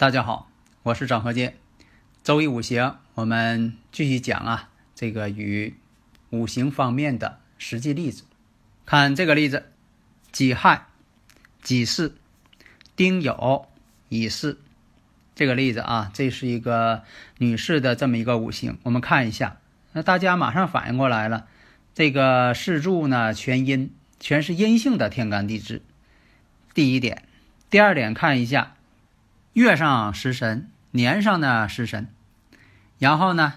大家好，我是张和建。周易五行，我们继续讲啊，这个与五行方面的实际例子。看这个例子：己亥、己巳、丁酉、乙巳。这个例子啊，这是一个女士的这么一个五行。我们看一下，那大家马上反应过来了，这个四柱呢全阴，全是阴性的天干地支。第一点，第二点，看一下。月上食神，年上呢食神，然后呢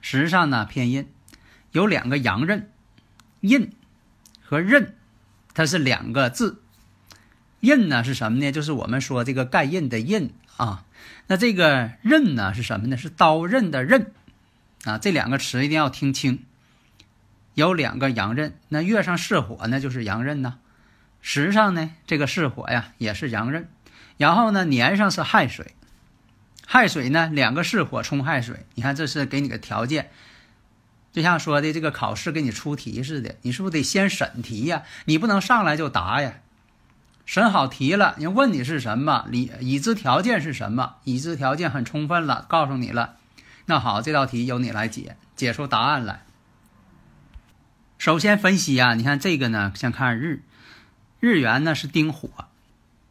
时上呢偏印，有两个阳刃，印和刃，它是两个字。印呢是什么呢？就是我们说这个盖印的印啊。那这个刃呢是什么呢？是刀刃的刃啊。这两个词一定要听清。有两个阳刃，那月上是火呢，就是阳刃呐。时上呢，这个是火呀，也是阳刃。然后呢，年上是亥水，亥水呢，两个巳火冲亥水。你看，这是给你个条件，就像说的这个考试给你出题似的，你是不是得先审题呀？你不能上来就答呀。审好题了，人问你是什么，已已知条件是什么？已知条件很充分了，告诉你了。那好，这道题由你来解，解出答案来。首先分析啊，你看这个呢，先看日，日元呢是丁火。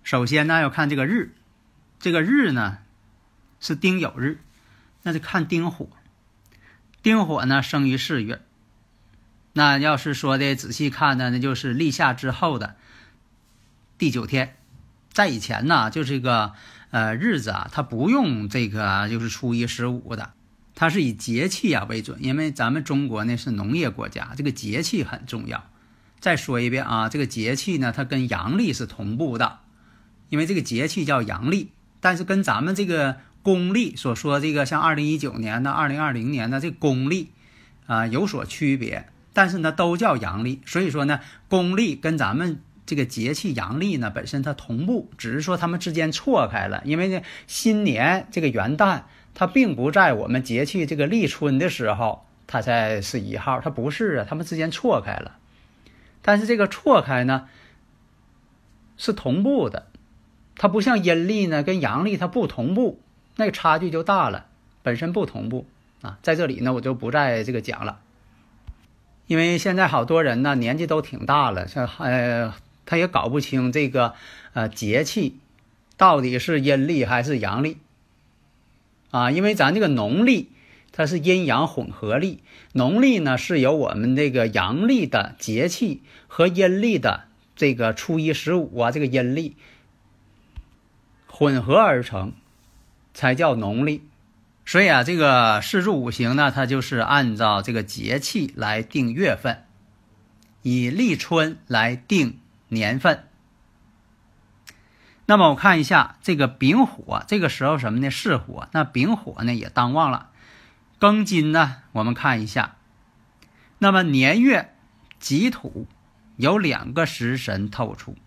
首先呢，要看这个日，这个日呢是丁酉日，那就看丁火。丁火呢生于四月，那要是说的仔细看呢，那就是立夏之后的第九天。在以前呢，就这个呃日子啊，它不用这个就是初一十五的，它是以节气啊为准，因为咱们中国呢是农业国家，这个节气很重要。再说一遍啊，这个节气呢，它跟阳历是同步的。因为这个节气叫阳历，但是跟咱们这个公历所说这个像二零一九年的、二零二零年的这公历啊有所区别，但是呢都叫阳历，所以说呢公历跟咱们这个节气阳历呢本身它同步，只是说它们之间错开了。因为呢新年这个元旦它并不在我们节气这个立春的时候它才是一号，它不是啊，它们之间错开了。但是这个错开呢是同步的。它不像阴历呢，跟阳历它不同步，那个差距就大了，本身不同步啊。在这里呢，我就不再这个讲了，因为现在好多人呢年纪都挺大了，像呃，他也搞不清这个呃节气到底是阴历还是阳历啊。因为咱这个农历它是阴阳混合历，农历呢是由我们这个阳历的节气和阴历的这个初一十五啊这个阴历。混合而成，才叫农历。所以啊，这个四柱五行呢，它就是按照这个节气来定月份，以立春来定年份。那么我看一下这个丙火，这个时候什么呢？是火。那丙火呢也当旺了。庚金呢，我们看一下。那么年月己土有两个食神透出。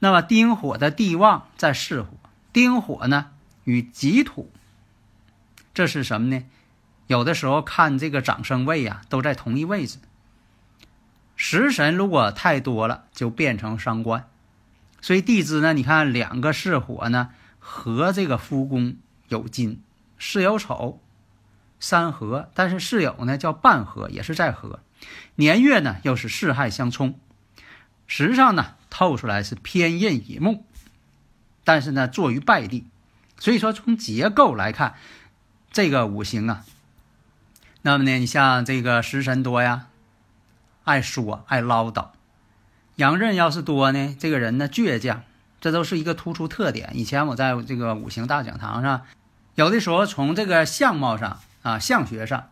那么丁火的地旺在巳火，丁火呢与己土，这是什么呢？有的时候看这个长生位呀，都在同一位置。食神如果太多了，就变成伤官。所以地支呢，你看两个巳火呢和这个夫宫有金，巳有丑，三合，但是巳酉呢叫半合，也是在合。年月呢又是巳亥相冲，实际上呢。透出来是偏印乙木，但是呢，坐于败地，所以说从结构来看，这个五行啊，那么呢，你像这个食神多呀，爱说爱唠叨；阳刃要是多呢，这个人呢倔强，这都是一个突出特点。以前我在这个五行大讲堂上，有的时候从这个相貌上啊，相学上。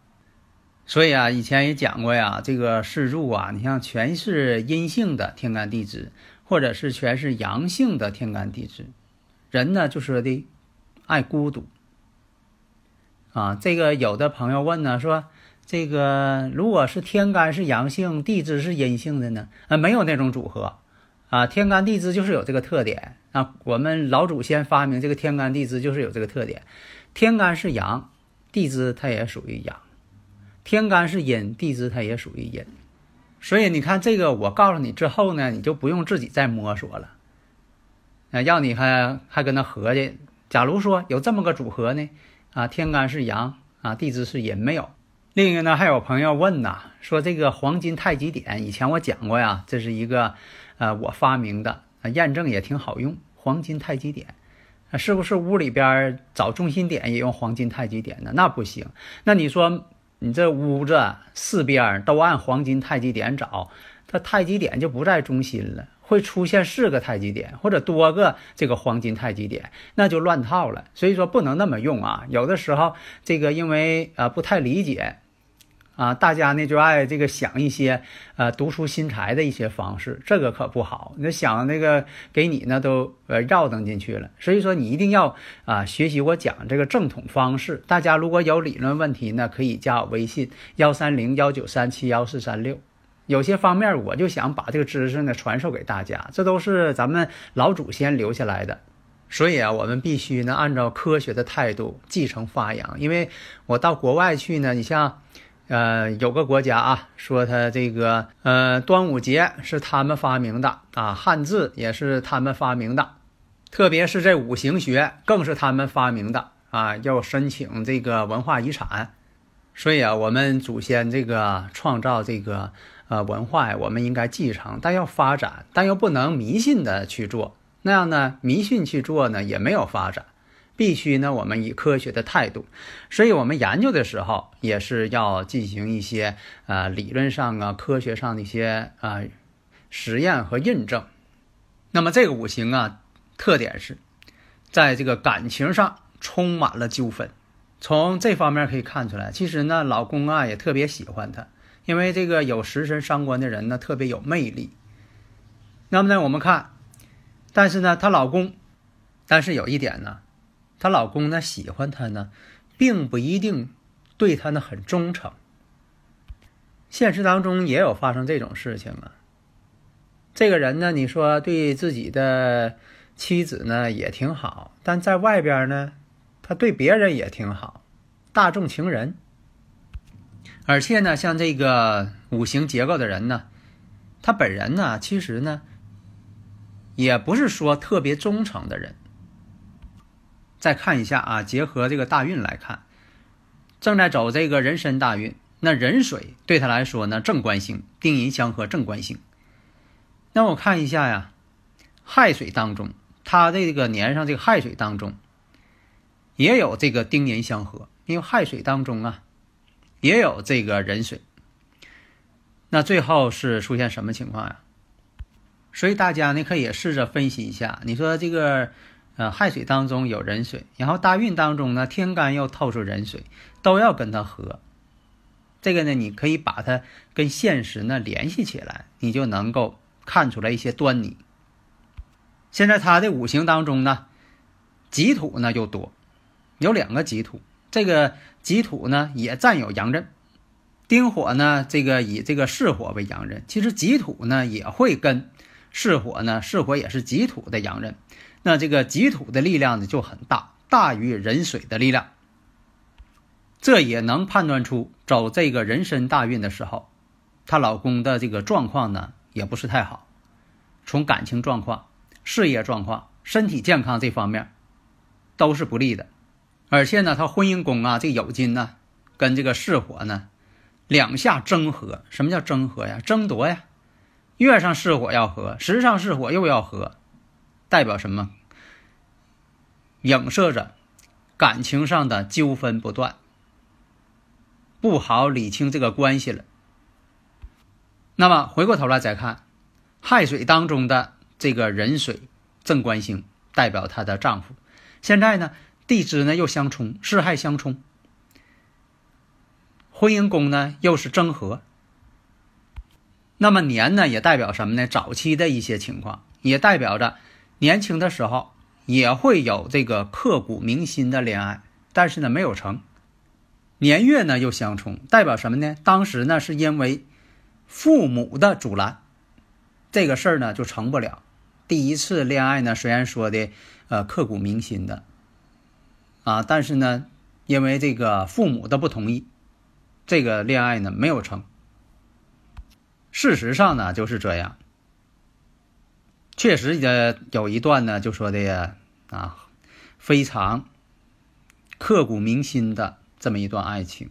所以啊，以前也讲过呀，这个四柱啊，你像全是阴性的天干地支，或者是全是阳性的天干地支，人呢就说的爱孤独啊。这个有的朋友问呢，说这个如果是天干是阳性，地支是阴性的呢？啊，没有那种组合啊，天干地支就是有这个特点啊。我们老祖先发明这个天干地支就是有这个特点，天干是阳，地支它也属于阳。天干是阴，地支它也属于阴，所以你看这个，我告诉你之后呢，你就不用自己再摸索了。啊，要你还还跟他合计。假如说有这么个组合呢，啊，天干是阳，啊，地支是阴，没有。另一个呢，还有朋友问呐，说这个黄金太极点，以前我讲过呀，这是一个，呃，我发明的，啊验证也挺好用。黄金太极点，啊是不是屋里边找中心点也用黄金太极点呢？那不行。那你说？你这屋子四边都按黄金太极点找，它太极点就不在中心了，会出现四个太极点或者多个这个黄金太极点，那就乱套了。所以说不能那么用啊，有的时候这个因为呃不太理解。啊，大家呢就爱这个想一些呃独出心裁的一些方式，这个可不好。你想那个给你呢都呃绕登进去了，所以说你一定要啊学习我讲这个正统方式。大家如果有理论问题呢，可以加我微信幺三零幺九三七幺四三六。有些方面我就想把这个知识呢传授给大家，这都是咱们老祖先留下来的，所以啊，我们必须呢按照科学的态度继承发扬。因为我到国外去呢，你像。呃，有个国家啊，说他这个呃，端午节是他们发明的啊，汉字也是他们发明的，特别是这五行学更是他们发明的啊，要申请这个文化遗产。所以啊，我们祖先这个创造这个呃文化呀，我们应该继承，但要发展，但又不能迷信的去做，那样呢，迷信去做呢，也没有发展。必须呢，我们以科学的态度，所以我们研究的时候也是要进行一些呃理论上啊、科学上的一些啊实验和印证。那么这个五行啊，特点是在这个感情上充满了纠纷。从这方面可以看出来，其实呢，老公啊也特别喜欢她，因为这个有食神伤官的人呢，特别有魅力。那么呢，我们看，但是呢，她老公，但是有一点呢。她老公呢喜欢她呢，并不一定对她呢很忠诚。现实当中也有发生这种事情啊。这个人呢，你说对自己的妻子呢也挺好，但在外边呢，他对别人也挺好，大众情人。而且呢，像这个五行结构的人呢，他本人呢，其实呢，也不是说特别忠诚的人。再看一下啊，结合这个大运来看，正在走这个人身大运，那壬水对他来说呢，正官星，丁寅相合，正官星。那我看一下呀，亥水当中，他这个年上这个亥水当中，也有这个丁寅相合，因为亥水当中啊，也有这个壬水。那最后是出现什么情况呀？所以大家呢可以试着分析一下，你说这个。呃，亥水当中有壬水，然后大运当中呢，天干又透出壬水，都要跟它合。这个呢，你可以把它跟现实呢联系起来，你就能够看出来一些端倪。现在它的五行当中呢，己土呢又多，有两个己土，这个己土呢也占有阳刃，丁火呢这个以这个巳火为阳刃，其实己土呢也会跟巳火呢，巳火也是己土的阳刃。那这个己土的力量呢就很大，大于壬水的力量。这也能判断出走这个人身大运的时候，她老公的这个状况呢也不是太好，从感情状况、事业状况、身体健康这方面都是不利的。而且呢，他婚姻宫啊，这个酉金呢跟这个巳火呢两下争合。什么叫争合呀？争夺呀。月上巳火要合，时上巳火又要合。代表什么？影射着感情上的纠纷不断，不好理清这个关系了。那么回过头来再看，亥水当中的这个壬水正官星，代表她的丈夫。现在呢，地支呢又相冲，巳亥相冲，婚姻宫呢又是正合。那么年呢也代表什么呢？早期的一些情况，也代表着年轻的时候也会有这个刻骨铭心的恋爱，但是呢没有成。年月呢又相冲，代表什么呢？当时呢是因为父母的阻拦，这个事儿呢就成不了。第一次恋爱呢虽然说的呃刻骨铭心的啊，但是呢因为这个父母的不同意，这个恋爱呢没有成。事实上呢就是这样，确实也有一段呢就说的啊非常刻骨铭心的这么一段爱情，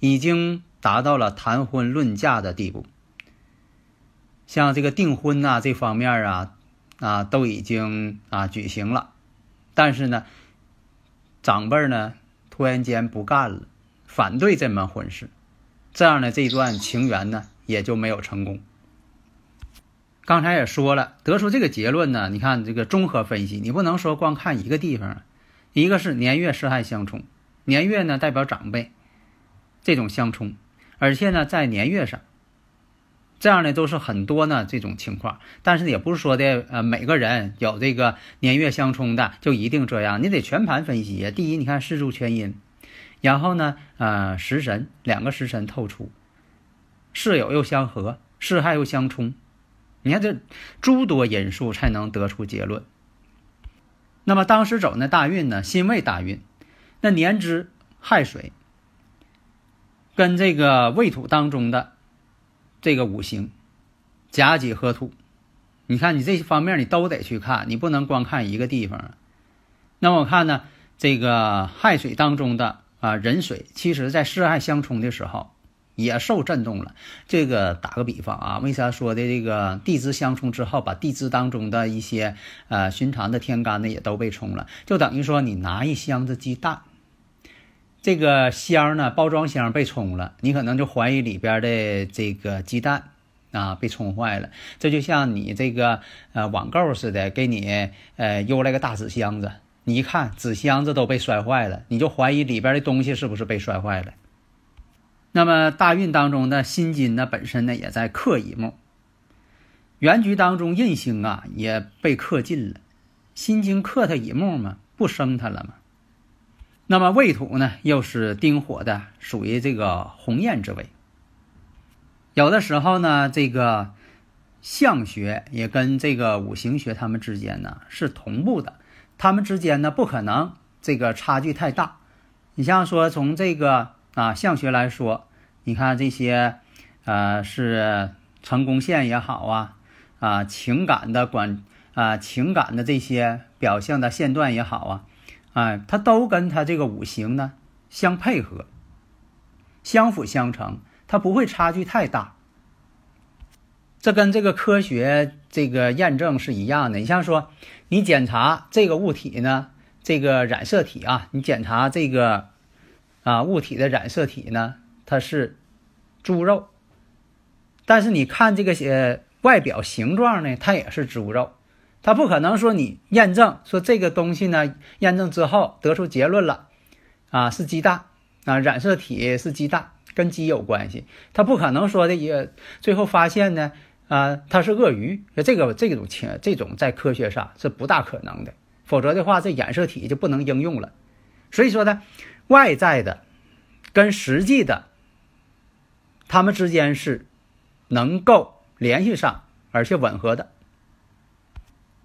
已经达到了谈婚论嫁的地步。像这个订婚呐这方面啊啊都已经啊举行了，但是呢长辈呢突然间不干了，反对这门婚事，这样的这段情缘呢。也就没有成功。刚才也说了，得出这个结论呢，你看这个综合分析，你不能说光看一个地方，一个是年月失害相冲，年月呢代表长辈，这种相冲，而且呢在年月上，这样的都是很多呢这种情况。但是也不是说的呃每个人有这个年月相冲的就一定这样，你得全盘分析。第一，你看四柱全阴，然后呢呃食神两个食神透出。室友又相合，事害又相冲，你看这诸多因素才能得出结论。那么当时走那大运呢？辛未大运，那年支亥水跟这个未土当中的这个五行甲己合土，你看你这些方面你都得去看，你不能光看一个地方。那我看呢，这个亥水当中的啊壬水，其实在四亥相冲的时候。也受震动了。这个打个比方啊，为啥说的这个地支相冲之后，把地支当中的一些呃寻常的天干呢也都被冲了？就等于说你拿一箱子鸡蛋，这个箱呢包装箱被冲了，你可能就怀疑里边的这个鸡蛋啊被冲坏了。这就像你这个呃网购似的，给你呃邮来个大纸箱子，你一看纸箱子都被摔坏了，你就怀疑里边的东西是不是被摔坏了？那么大运当中的辛金呢，本身呢也在克乙木。原局当中印星啊也被克尽了，辛金克他乙木嘛，不生他了嘛。那么未土呢又是丁火的，属于这个鸿雁之位。有的时候呢，这个相学也跟这个五行学他们之间呢是同步的，他们之间呢不可能这个差距太大。你像说从这个。啊，相学来说，你看这些，呃，是成功线也好啊，啊，情感的管啊，情感的这些表象的线段也好啊，哎，它都跟它这个五行呢相配合，相辅相成，它不会差距太大。这跟这个科学这个验证是一样的。你像说，你检查这个物体呢，这个染色体啊，你检查这个。啊，物体的染色体呢，它是猪肉，但是你看这个些外表形状呢，它也是猪肉，它不可能说你验证说这个东西呢，验证之后得出结论了，啊是鸡蛋啊，染色体是鸡蛋，跟鸡有关系，它不可能说的也最后发现呢，啊它是鳄鱼，这个这种情这种在科学上是不大可能的，否则的话这染色体就不能应用了，所以说呢。外在的跟实际的，他们之间是能够联系上，而且吻合的。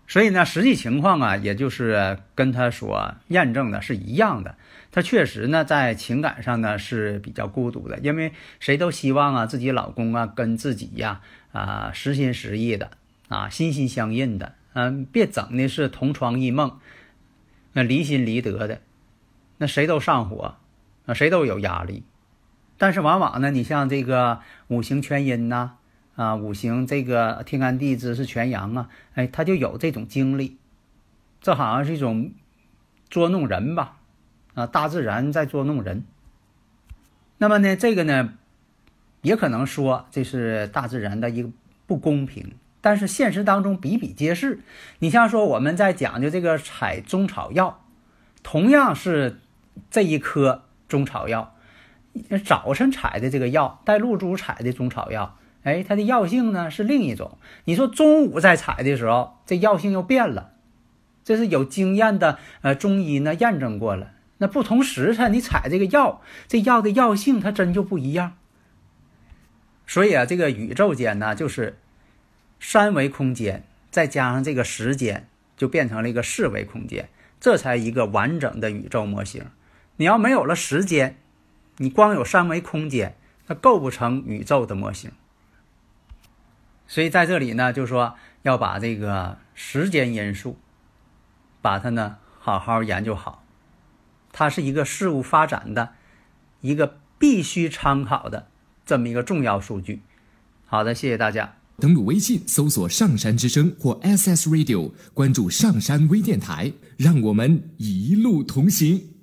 所以呢，实际情况啊，也就是跟他所验证的是一样的。他确实呢，在情感上呢是比较孤独的，因为谁都希望啊，自己老公啊跟自己呀啊实心实意的啊心心相印的，嗯，别整的是同床异梦，那离心离德的。那谁都上火，啊，谁都有压力，但是往往呢，你像这个五行全阴呐，啊，五行这个天干地支是全阳啊，哎，他就有这种经历，这好像是一种捉弄人吧，啊，大自然在捉弄人。那么呢，这个呢，也可能说这是大自然的一个不公平，但是现实当中比比皆是。你像说我们在讲究这个采中草药，同样是。这一颗中草药，早晨采的这个药，带露珠采的中草药，哎，它的药性呢是另一种。你说中午再采的时候，这药性又变了，这是有经验的呃中医呢验证过了。那不同时辰你采这个药，这药的药性它真就不一样。所以啊，这个宇宙间呢，就是三维空间，再加上这个时间，就变成了一个四维空间，这才一个完整的宇宙模型。你要没有了时间，你光有三维空间，它构不成宇宙的模型。所以在这里呢，就说要把这个时间因素，把它呢好好研究好。它是一个事物发展的一个必须参考的这么一个重要数据。好的，谢谢大家。登录微信搜索“上山之声”或 SS Radio，关注上山微电台，让我们一路同行。